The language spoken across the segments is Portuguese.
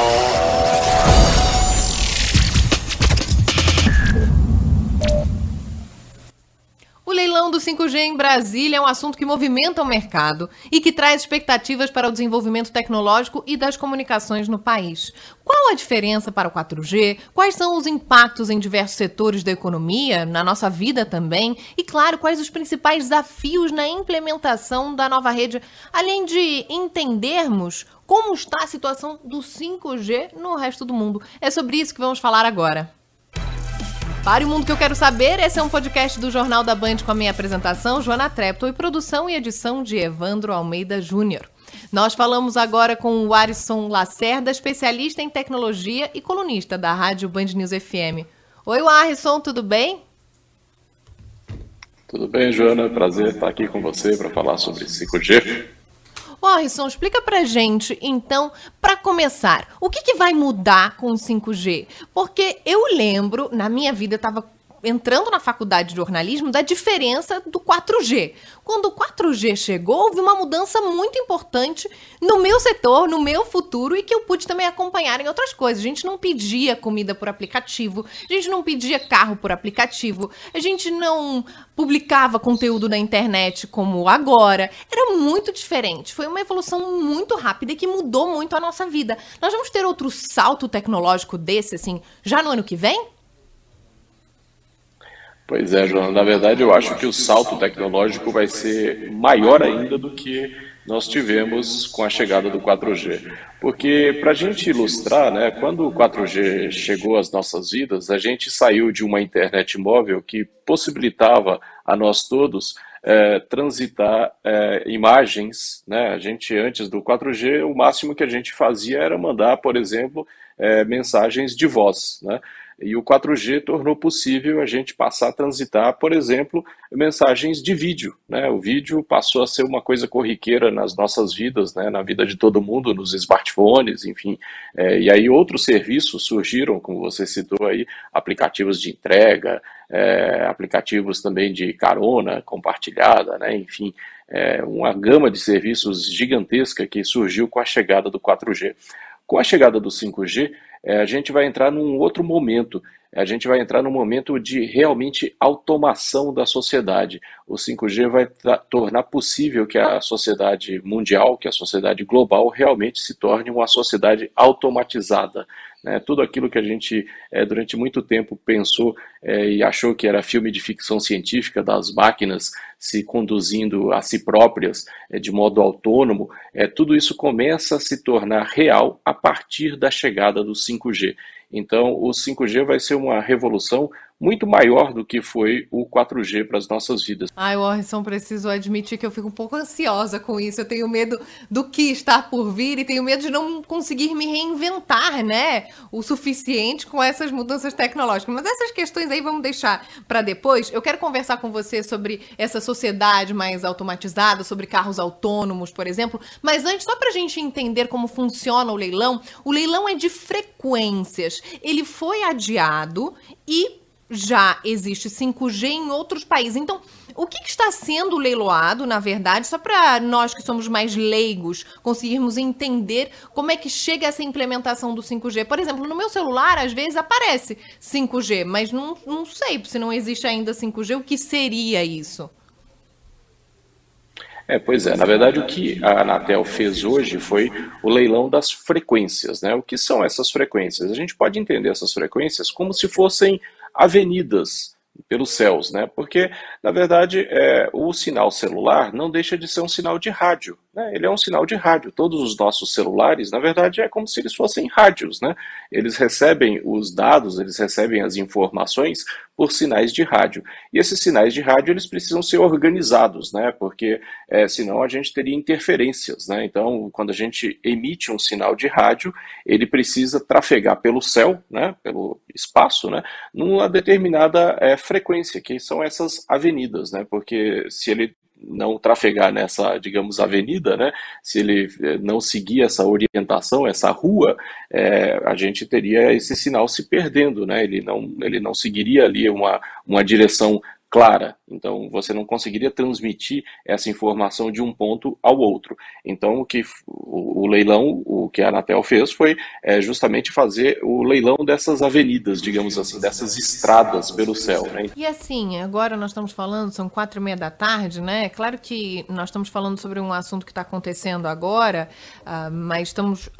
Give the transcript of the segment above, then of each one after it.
O leilão do 5G em Brasília é um assunto que movimenta o mercado e que traz expectativas para o desenvolvimento tecnológico e das comunicações no país. Qual a diferença para o 4G? Quais são os impactos em diversos setores da economia, na nossa vida também? E, claro, quais os principais desafios na implementação da nova rede, além de entendermos como está a situação do 5G no resto do mundo? É sobre isso que vamos falar agora. Para o Mundo que eu quero saber, esse é um podcast do Jornal da Band com a minha apresentação, Joana Trepto, e produção e edição de Evandro Almeida Júnior. Nós falamos agora com o Arisson Lacerda, especialista em tecnologia e colunista da Rádio Band News FM. Oi, Arisson, tudo bem? Tudo bem, Joana. Prazer estar aqui com você para falar sobre 5G. Morrison, explica pra gente, então, para começar, o que, que vai mudar com o 5G? Porque eu lembro, na minha vida, eu tava entrando na faculdade de jornalismo da diferença do 4G. Quando o 4G chegou, houve uma mudança muito importante no meu setor, no meu futuro e que eu pude também acompanhar em outras coisas. A gente não pedia comida por aplicativo, a gente não pedia carro por aplicativo, a gente não publicava conteúdo na internet como agora. Era muito diferente. Foi uma evolução muito rápida e que mudou muito a nossa vida. Nós vamos ter outro salto tecnológico desse, assim, já no ano que vem? Pois é, Joana. Na verdade, eu acho que o salto tecnológico vai ser maior ainda do que nós tivemos com a chegada do 4G. Porque, para a gente ilustrar, né, quando o 4G chegou às nossas vidas, a gente saiu de uma internet móvel que possibilitava a nós todos é, transitar é, imagens. Né? A gente, antes do 4G, o máximo que a gente fazia era mandar, por exemplo, é, mensagens de voz. Né? E o 4G tornou possível a gente passar a transitar, por exemplo, mensagens de vídeo. Né? O vídeo passou a ser uma coisa corriqueira nas nossas vidas, né? na vida de todo mundo, nos smartphones, enfim. É, e aí outros serviços surgiram, como você citou aí, aplicativos de entrega, é, aplicativos também de carona compartilhada, né? enfim, é, uma gama de serviços gigantesca que surgiu com a chegada do 4G. Com a chegada do 5G, é, a gente vai entrar num outro momento. A gente vai entrar num momento de realmente automação da sociedade. O 5G vai tornar possível que a sociedade mundial, que a sociedade global realmente se torne uma sociedade automatizada. Né? Tudo aquilo que a gente é, durante muito tempo pensou é, e achou que era filme de ficção científica das máquinas se conduzindo a si próprias é, de modo autônomo, é, tudo isso começa a se tornar real a partir da chegada do 5G. Então, o 5G vai ser uma revolução muito maior do que foi o 4G para as nossas vidas. Ai, Warrison, preciso admitir que eu fico um pouco ansiosa com isso. Eu tenho medo do que está por vir e tenho medo de não conseguir me reinventar, né? O suficiente com essas mudanças tecnológicas. Mas essas questões aí vamos deixar para depois. Eu quero conversar com você sobre essa sociedade mais automatizada, sobre carros autônomos, por exemplo. Mas antes, só para a gente entender como funciona o leilão, o leilão é de frequências. Ele foi adiado e já existe 5G em outros países. Então, o que, que está sendo leiloado, na verdade, só para nós que somos mais leigos conseguirmos entender como é que chega essa implementação do 5G? Por exemplo, no meu celular, às vezes aparece 5G, mas não, não sei se não existe ainda 5G, o que seria isso? É, pois é. Na verdade, o que a Anatel fez hoje foi o leilão das frequências, né? O que são essas frequências? A gente pode entender essas frequências como se fossem avenidas pelos céus, né? Porque, na verdade, é, o sinal celular não deixa de ser um sinal de rádio. Né? Ele é um sinal de rádio. Todos os nossos celulares, na verdade, é como se eles fossem rádios. Né? Eles recebem os dados, eles recebem as informações por sinais de rádio. E esses sinais de rádio eles precisam ser organizados, né? porque é, senão a gente teria interferências. Né? Então, quando a gente emite um sinal de rádio, ele precisa trafegar pelo céu, né? pelo espaço, né? numa determinada é, frequência, que são essas avenidas. Né? Porque se ele não trafegar nessa, digamos, avenida, né? Se ele eh, não seguir essa orientação, essa rua, é, a gente teria esse sinal se perdendo, né? Ele não, ele não seguiria ali uma, uma direção clara. Então, você não conseguiria transmitir essa informação de um ponto ao outro. Então, o que o, o leilão, o que a Anatel fez foi é, justamente fazer o leilão dessas avenidas, digamos assim, dessas estradas pelo céu. Né? E assim, agora nós estamos falando, são quatro e meia da tarde, né? Claro que nós estamos falando sobre um assunto que está acontecendo agora, uh, mas estamos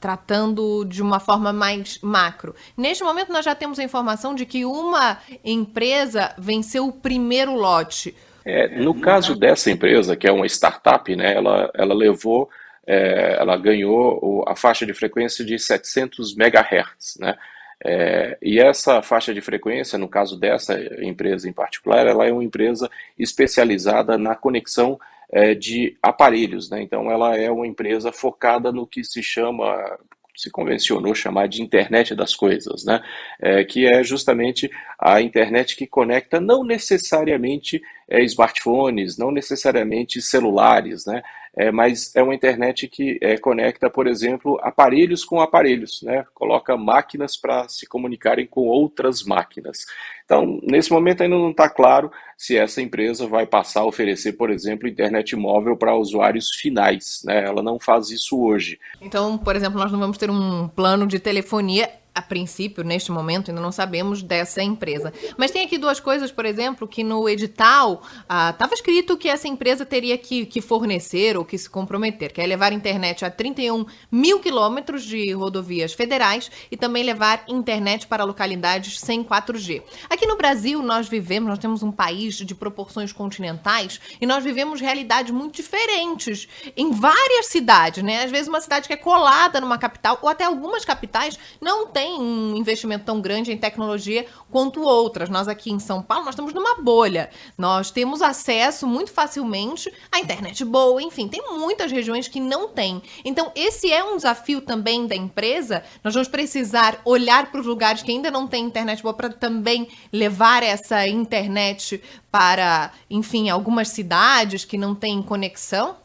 tratando de uma forma mais macro. Neste momento, nós já temos a informação de que uma empresa venceu o primeiro lote. É, no caso dessa empresa, que é uma startup, né, ela, ela levou, é, ela ganhou a faixa de frequência de 700 MHz, né? É, e essa faixa de frequência, no caso dessa empresa em particular, ela é uma empresa especializada na conexão é, de aparelhos. Né? Então, ela é uma empresa focada no que se chama se convencionou chamar de internet das coisas, né? É, que é justamente a internet que conecta não necessariamente é, smartphones, não necessariamente celulares, né? É, mas é uma internet que é, conecta, por exemplo, aparelhos com aparelhos, né? Coloca máquinas para se comunicarem com outras máquinas. Então, nesse momento ainda não está claro se essa empresa vai passar a oferecer, por exemplo, internet móvel para usuários finais. Né? Ela não faz isso hoje. Então, por exemplo, nós não vamos ter um plano de telefonia a princípio, neste momento, ainda não sabemos dessa empresa. Mas tem aqui duas coisas, por exemplo, que no edital estava ah, escrito que essa empresa teria que, que, fornecer ou que se comprometer, que é levar internet a 31 mil quilômetros de rodovias federais e também levar internet para localidades sem 4G. Aqui no Brasil, nós vivemos, nós temos um país de proporções continentais e nós vivemos realidades muito diferentes em várias cidades, né? Às vezes uma cidade que é colada numa capital ou até algumas capitais não tem tem um investimento tão grande em tecnologia quanto outras. Nós aqui em São Paulo, nós estamos numa bolha. Nós temos acesso muito facilmente à internet boa, enfim, tem muitas regiões que não têm. Então, esse é um desafio também da empresa. Nós vamos precisar olhar para os lugares que ainda não têm internet boa para também levar essa internet para, enfim, algumas cidades que não têm conexão.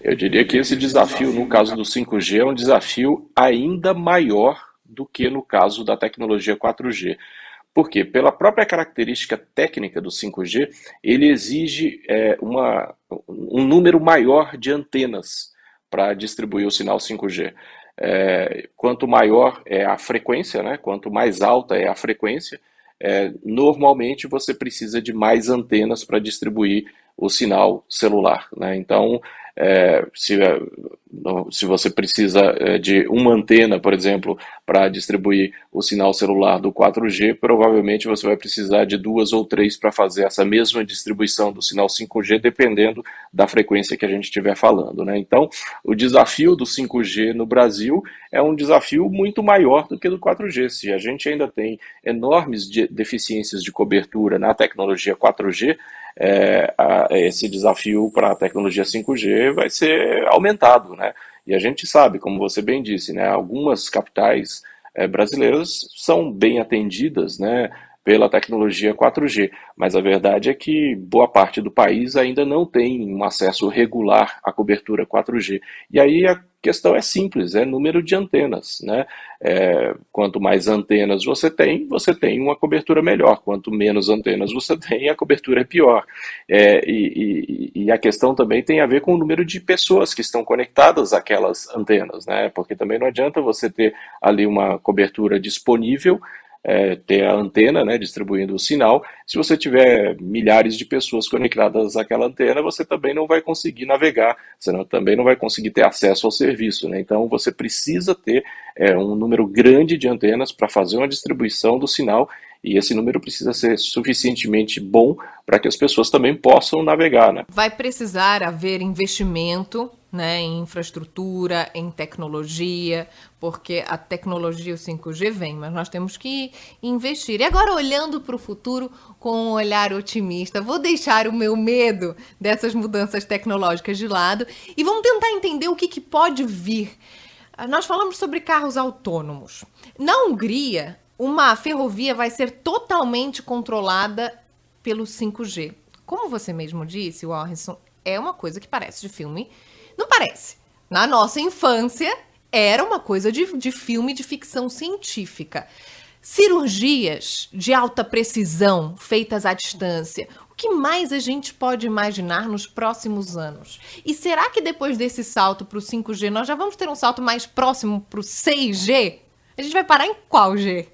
Eu diria que esse desafio, no caso do 5G, é um desafio ainda maior do que no caso da tecnologia 4G. Por quê? Pela própria característica técnica do 5G, ele exige é, uma, um número maior de antenas para distribuir o sinal 5G. É, quanto maior é a frequência, né, quanto mais alta é a frequência, é, normalmente você precisa de mais antenas para distribuir o sinal celular. Né? Então, é, se, é, se você precisa é, de uma antena, por exemplo, para distribuir o sinal celular do 4G, provavelmente você vai precisar de duas ou três para fazer essa mesma distribuição do sinal 5G, dependendo da frequência que a gente estiver falando. Né? Então, o desafio do 5G no Brasil é um desafio muito maior do que do 4G. Se a gente ainda tem enormes de deficiências de cobertura na tecnologia 4G, é, a, esse desafio para a tecnologia 5G vai ser aumentado, né? E a gente sabe, como você bem disse, né, algumas capitais é, brasileiras são bem atendidas, né, pela tecnologia 4G, mas a verdade é que boa parte do país ainda não tem um acesso regular à cobertura 4G. E aí a questão é simples, é número de antenas, né? É, quanto mais antenas você tem, você tem uma cobertura melhor. Quanto menos antenas você tem, a cobertura é pior. É, e, e, e, a questão também tem a ver com o número de pessoas que estão conectadas àquelas antenas, né? Porque também não adianta você ter ali uma cobertura disponível é, ter a antena né, distribuindo o sinal. Se você tiver milhares de pessoas conectadas àquela antena, você também não vai conseguir navegar, você não, também não vai conseguir ter acesso ao serviço. Né? Então você precisa ter é, um número grande de antenas para fazer uma distribuição do sinal E esse número precisa ser suficientemente bom para que as pessoas também possam navegar. Né? Vai precisar haver investimento né, em infraestrutura, em tecnologia, porque a tecnologia, o 5G vem, mas nós temos que investir. E agora, olhando para o futuro com um olhar otimista, vou deixar o meu medo dessas mudanças tecnológicas de lado e vamos tentar entender o que, que pode vir. Nós falamos sobre carros autônomos. Na Hungria, uma ferrovia vai ser totalmente controlada pelo 5G. Como você mesmo disse, Warrison, é uma coisa que parece de filme. Não parece. Na nossa infância, era uma coisa de, de filme de ficção científica. Cirurgias de alta precisão feitas à distância. O que mais a gente pode imaginar nos próximos anos? E será que depois desse salto para o 5G nós já vamos ter um salto mais próximo para o 6G? A gente vai parar em qual G?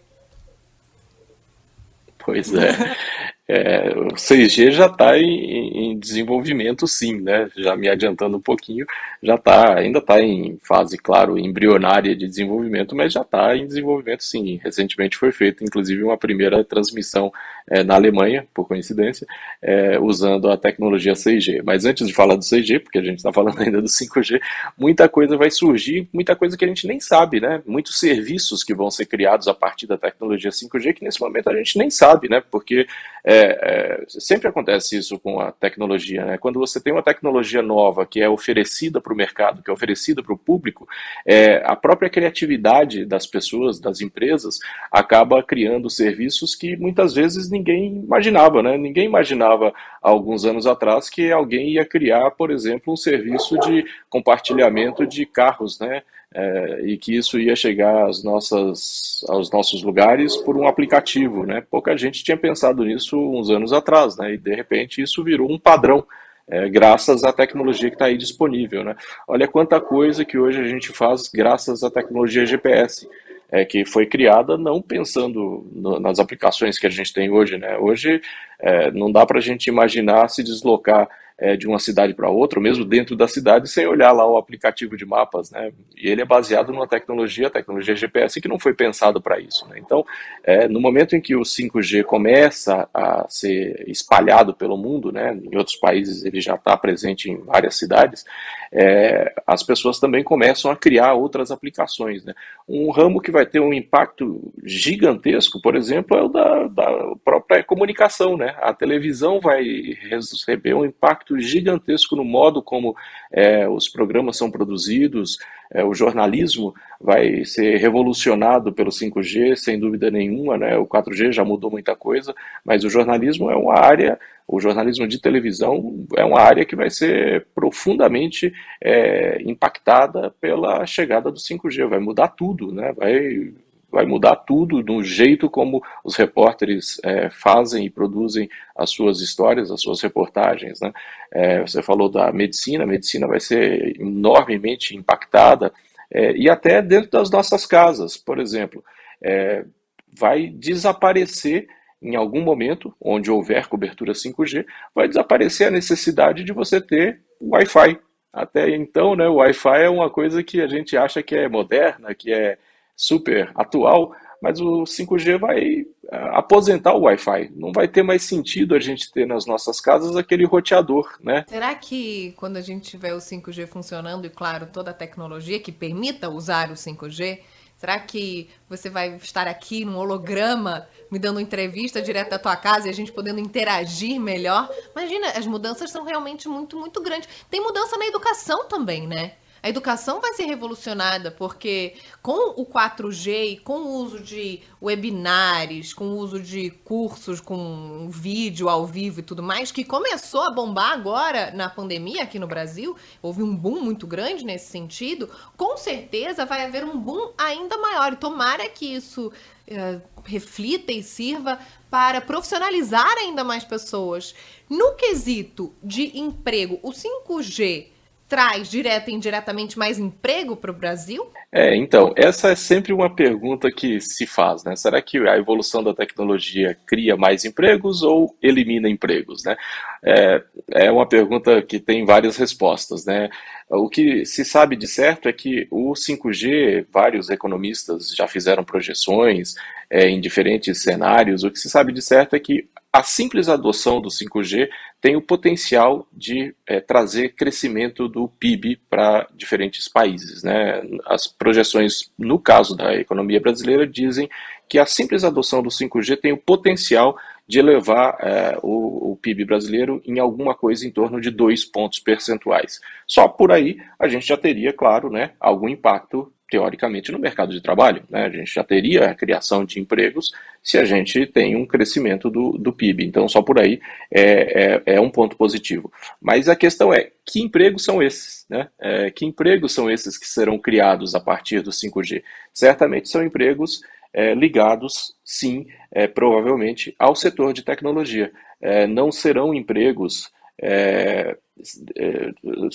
Pois é. É, o 6G já está em, em, desenvolvimento, sim, né? Já me adiantando um pouquinho, já está, ainda está em fase, claro, embrionária de desenvolvimento, mas já está em desenvolvimento, sim. Recentemente foi feita, inclusive, uma primeira transmissão é, na Alemanha, por coincidência, é, usando a tecnologia 6G. Mas antes de falar do 6G, porque a gente está falando ainda do 5G, muita coisa vai surgir, muita coisa que a gente nem sabe, né? Muitos serviços que vão ser criados a partir da tecnologia 5G que nesse momento a gente nem sabe, né? Porque é, é, sempre acontece isso com a tecnologia, né? Quando você tem uma tecnologia nova que é oferecida para o mercado, que é oferecida para o público, é, a própria criatividade das pessoas, das empresas, acaba criando serviços que muitas vezes ninguém imaginava, né? Ninguém imaginava há alguns anos atrás que alguém ia criar, por exemplo, um serviço de compartilhamento de carros, né? É, e que isso ia chegar às nossas, aos nossos lugares por um aplicativo. Né? Pouca gente tinha pensado nisso uns anos atrás, né? e de repente isso virou um padrão. É, graças à tecnologia que está aí disponível. Né? Olha quanta coisa que hoje a gente faz graças à tecnologia GPS, é, que foi criada não pensando no, nas aplicações que a gente tem hoje. Né? Hoje é, não dá para a gente imaginar se deslocar é, de uma cidade para outra, ou mesmo dentro da cidade, sem olhar lá o aplicativo de mapas, né? E ele é baseado numa tecnologia, a tecnologia GPS, que não foi pensado para isso, né? Então, é, no momento em que o 5G começa a ser espalhado pelo mundo, né? Em outros países ele já está presente em várias cidades, é, as pessoas também começam a criar outras aplicações, né? Um ramo que vai ter um impacto gigantesco, por exemplo, é o da, da própria comunicação, né? A televisão vai receber um impacto impacto gigantesco no modo como é, os programas são produzidos, é, o jornalismo vai ser revolucionado pelo 5G, sem dúvida nenhuma, né? O 4G já mudou muita coisa, mas o jornalismo é uma área, o jornalismo de televisão é uma área que vai ser profundamente é, impactada pela chegada do 5G, vai mudar tudo, né? Vai vai mudar tudo no jeito como os repórteres é, fazem e produzem as suas histórias, as suas reportagens. Né? É, você falou da medicina, a medicina vai ser enormemente impactada, é, e até dentro das nossas casas, por exemplo, é, vai desaparecer em algum momento, onde houver cobertura 5G, vai desaparecer a necessidade de você ter Wi-Fi. Até então, né, o Wi-Fi é uma coisa que a gente acha que é moderna, que é super atual, mas o 5G vai ah, aposentar o Wi-Fi. Não vai ter mais sentido a gente ter nas nossas casas aquele roteador, né? Será que quando a gente tiver o 5G funcionando e, claro, toda a tecnologia que permita usar o 5G, será que você vai estar aqui num holograma me dando entrevista direto da tua casa e a gente podendo interagir melhor? Imagina, as mudanças são realmente muito, muito grandes. Tem mudança na educação também, né? A educação vai ser revolucionada porque com o 4G e com o uso de webinars, com o uso de cursos com vídeo ao vivo e tudo mais, que começou a bombar agora na pandemia aqui no Brasil, houve um boom muito grande nesse sentido, com certeza vai haver um boom ainda maior. E tomara que isso uh, reflita e sirva para profissionalizar ainda mais pessoas. No quesito de emprego, o 5G traz direta e indiretamente mais emprego para o Brasil? É, então, essa é sempre uma pergunta que se faz, né? Será que a evolução da tecnologia cria mais empregos ou elimina empregos, né? É, é uma pergunta que tem várias respostas, né? O que se sabe de certo é que o 5G, vários economistas já fizeram projeções é, em diferentes cenários, o que se sabe de certo é que a simples adoção do 5G tem o potencial de é, trazer crescimento do PIB para diferentes países. Né? As projeções, no caso da economia brasileira, dizem que a simples adoção do 5G tem o potencial de elevar é, o, o, PIB brasileiro em alguma coisa em torno de dois pontos percentuais. Só por aí a gente já teria, claro, né, algum impacto teoricamente, no mercado de trabalho. Né? A gente já teria a criação de empregos se a gente tem um crescimento do, do PIB. Então, só por aí é, é, é, um ponto positivo. Mas a questão é, que empregos são esses? Né? É, que empregos são esses que serão criados a partir do 5G? Certamente são empregos é, ligados, sim, é, provavelmente, ao setor de tecnologia. É, não serão empregos...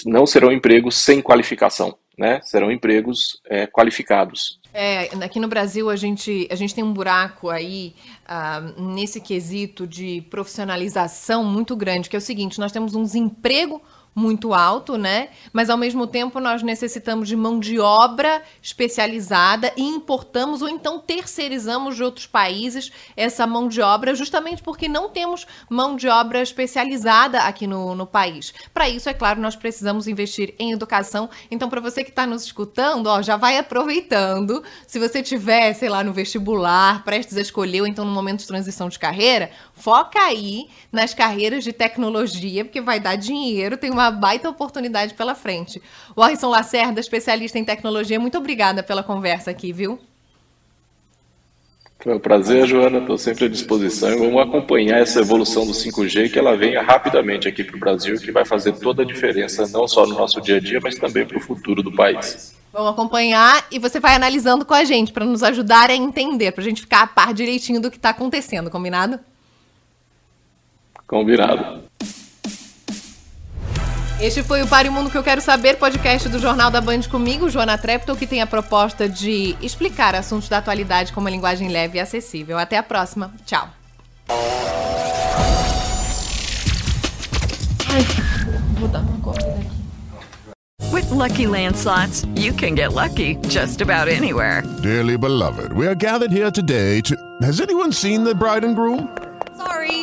não serão empregos sem qualificação né? Serão empregos é, qualificados. É, aqui no Brasil a gente, a gente tem um buraco aí uh, nesse quesito de profissionalização muito grande, que é o seguinte: nós temos um desemprego muito alto, né? Mas ao mesmo tempo nós necessitamos de mão de obra especializada e importamos ou então terceirizamos de outros países essa mão de obra, justamente porque não temos mão de obra especializada aqui no, no país. Para isso, é claro, nós precisamos investir em educação. Então, para você que está nos escutando, ó, já vai aproveitando. Se você tiver, sei lá, no vestibular, prestes a escolher, ou então no momento de transição de carreira, foca aí nas carreiras de tecnologia, porque vai dar dinheiro, tem uma uma baita oportunidade pela frente. Warrison Lacerda, especialista em tecnologia, muito obrigada pela conversa aqui, viu? Foi um prazer, Joana. Estou sempre à disposição e vamos acompanhar essa evolução do 5G, que ela venha rapidamente aqui para o Brasil, que vai fazer toda a diferença, não só no nosso dia a dia, mas também para o futuro do país. Vamos acompanhar e você vai analisando com a gente para nos ajudar a entender, para a gente ficar a par direitinho do que está acontecendo, combinado? Combinado. Este foi o Pare o Mundo que eu quero saber, podcast do Jornal da Band comigo, Joana Treptow, que tem a proposta de explicar assuntos da atualidade com uma linguagem leve e acessível. Até a próxima. Tchau. With lucky landslots, you can get lucky just about anywhere. Dearly beloved, we are gathered here today to. Has anyone seen the bride and groom? Sorry,